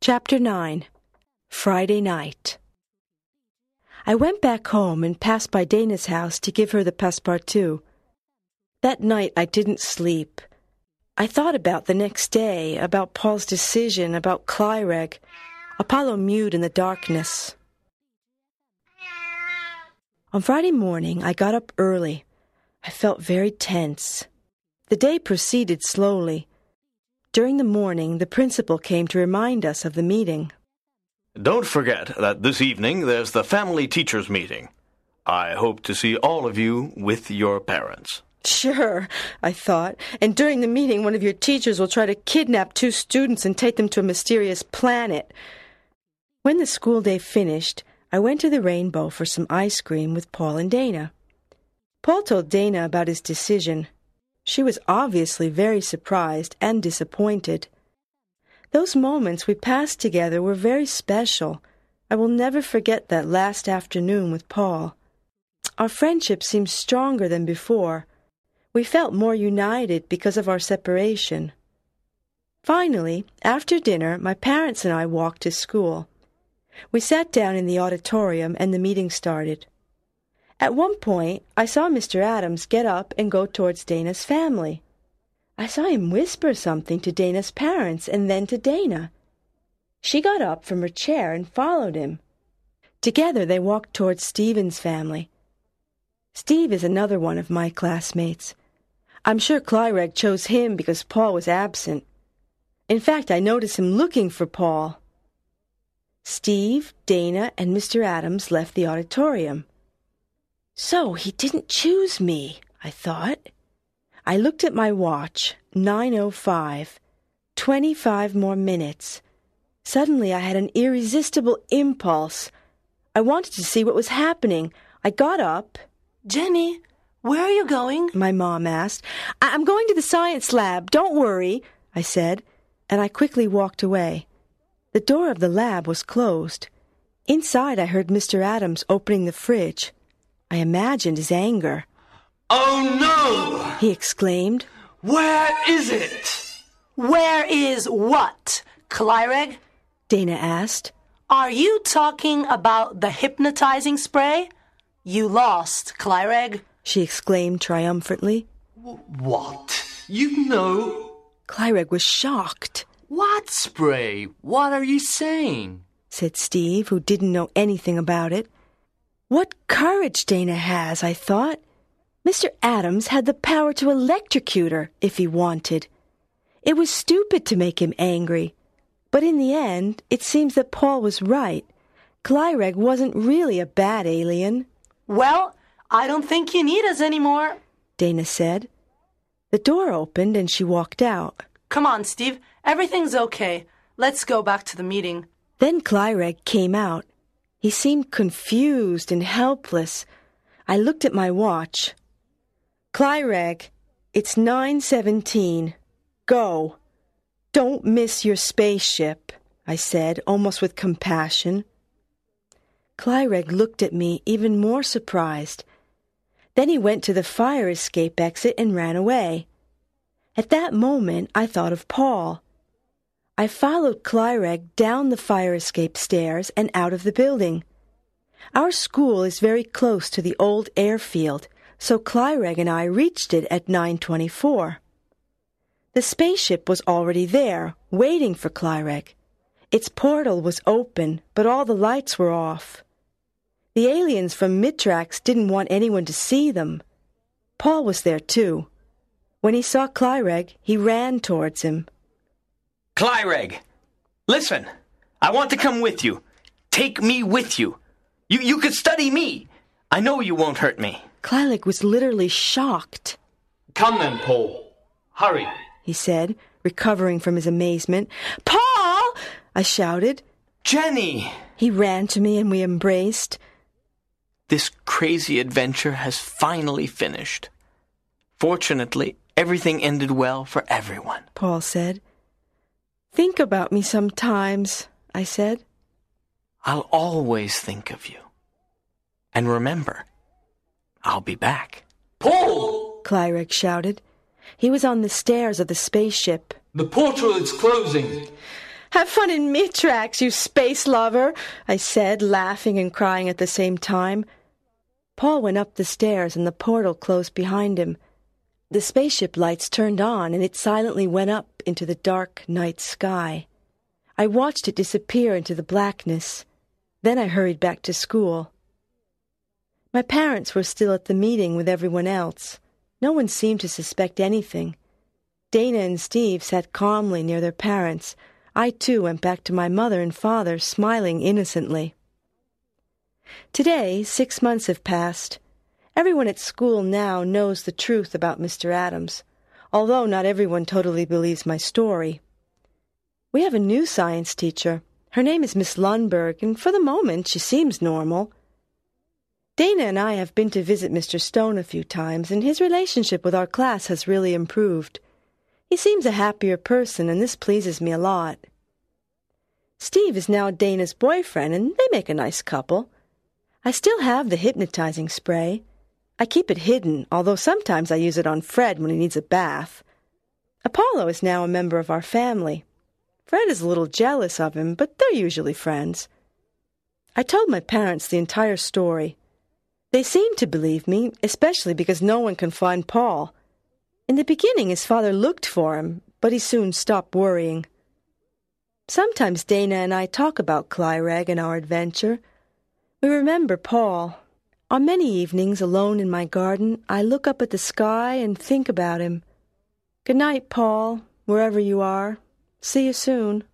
Chapter 9 Friday Night I went back home and passed by Dana's house to give her the passepartout. That night I didn't sleep. I thought about the next day, about Paul's decision, about Clyreg. Apollo mewed in the darkness. On Friday morning, I got up early. I felt very tense. The day proceeded slowly. During the morning, the principal came to remind us of the meeting. Don't forget that this evening there's the family teachers meeting. I hope to see all of you with your parents. Sure, I thought. And during the meeting, one of your teachers will try to kidnap two students and take them to a mysterious planet. When the school day finished, I went to the Rainbow for some ice cream with Paul and Dana. Paul told Dana about his decision. She was obviously very surprised and disappointed. Those moments we passed together were very special. I will never forget that last afternoon with Paul. Our friendship seemed stronger than before. We felt more united because of our separation. Finally, after dinner, my parents and I walked to school. We sat down in the auditorium and the meeting started. At one point, I saw Mr. Adams get up and go towards Dana's family. I saw him whisper something to Dana's parents and then to Dana. She got up from her chair and followed him. Together they walked towards Stephen's family. Steve is another one of my classmates. I'm sure Clyreg chose him because Paul was absent. In fact, I noticed him looking for Paul. Steve, Dana, and Mr. Adams left the auditorium. So he didn't choose me, I thought. I looked at my watch, 9.05. Twenty-five more minutes. Suddenly I had an irresistible impulse. I wanted to see what was happening. I got up. Jenny, where are you going? My mom asked. I- I'm going to the science lab. Don't worry, I said, and I quickly walked away. The door of the lab was closed. Inside, I heard Mr. Adams opening the fridge. I imagined his anger. Oh no! He exclaimed. Where is it? Where is what? Clyreg? Dana asked. Are you talking about the hypnotizing spray? You lost, Clyreg. She exclaimed triumphantly. What? You know? Clyreg was shocked. What spray? What are you saying? said Steve, who didn't know anything about it. What courage Dana has, I thought. Mr. Adams had the power to electrocute her if he wanted. It was stupid to make him angry. But in the end, it seems that Paul was right. Clyreg wasn't really a bad alien. Well, I don't think you need us anymore. Dana said. The door opened and she walked out. Come on, Steve. Everything's okay. Let's go back to the meeting. Then Clyreg came out. He seemed confused and helpless. I looked at my watch. Clyreg, it's 9:17. Go. Don't miss your spaceship, I said, almost with compassion. Clyreg looked at me even more surprised. Then he went to the fire escape exit and ran away. At that moment, I thought of Paul. I followed Clyreg down the fire escape stairs and out of the building. Our school is very close to the old airfield, so Clyreg and I reached it at 924. The spaceship was already there, waiting for Clyreg. Its portal was open, but all the lights were off. The aliens from Mitrax didn't want anyone to see them. Paul was there too. When he saw Clyreg, he ran towards him. Clyreg, listen. I want to come with you. Take me with you. You, you could study me. I know you won't hurt me. Clyreg was literally shocked. Come then, Paul. Hurry. He said, recovering from his amazement. Paul! I shouted. Jenny! He ran to me and we embraced. This crazy adventure has finally finished. Fortunately, everything ended well for everyone. Paul said. Think about me sometimes, I said. I'll always think of you. And remember, I'll be back. Paul! Clyreg shouted. He was on the stairs of the spaceship. The portal is closing. Have fun in Mitrax, you space lover, I said, laughing and crying at the same time. Paul went up the stairs and the portal closed behind him. The spaceship lights turned on and it silently went up into the dark night sky. I watched it disappear into the blackness. Then I hurried back to school. My parents were still at the meeting with everyone else. No one seemed to suspect anything. Dana and Steve sat calmly near their parents. I, too, went back to my mother and father, smiling innocently. Today, six months have passed. Everyone at school now knows the truth about Mr. Adams, although not everyone totally believes my story. We have a new science teacher. Her name is Miss Lundberg, and for the moment she seems normal. Dana and I have been to visit Mr. Stone a few times, and his relationship with our class has really improved. He seems a happier person, and this pleases me a lot. Steve is now Dana's boyfriend, and they make a nice couple. I still have the hypnotizing spray. I keep it hidden, although sometimes I use it on Fred when he needs a bath. Apollo is now a member of our family. Fred is a little jealous of him, but they're usually friends. I told my parents the entire story. They seemed to believe me, especially because no one can find Paul. In the beginning, his father looked for him, but he soon stopped worrying. Sometimes Dana and I talk about Clyreg and our adventure. We remember Paul, on many evenings, alone in my garden, I look up at the sky and think about him. Good night, Paul, wherever you are. See you soon.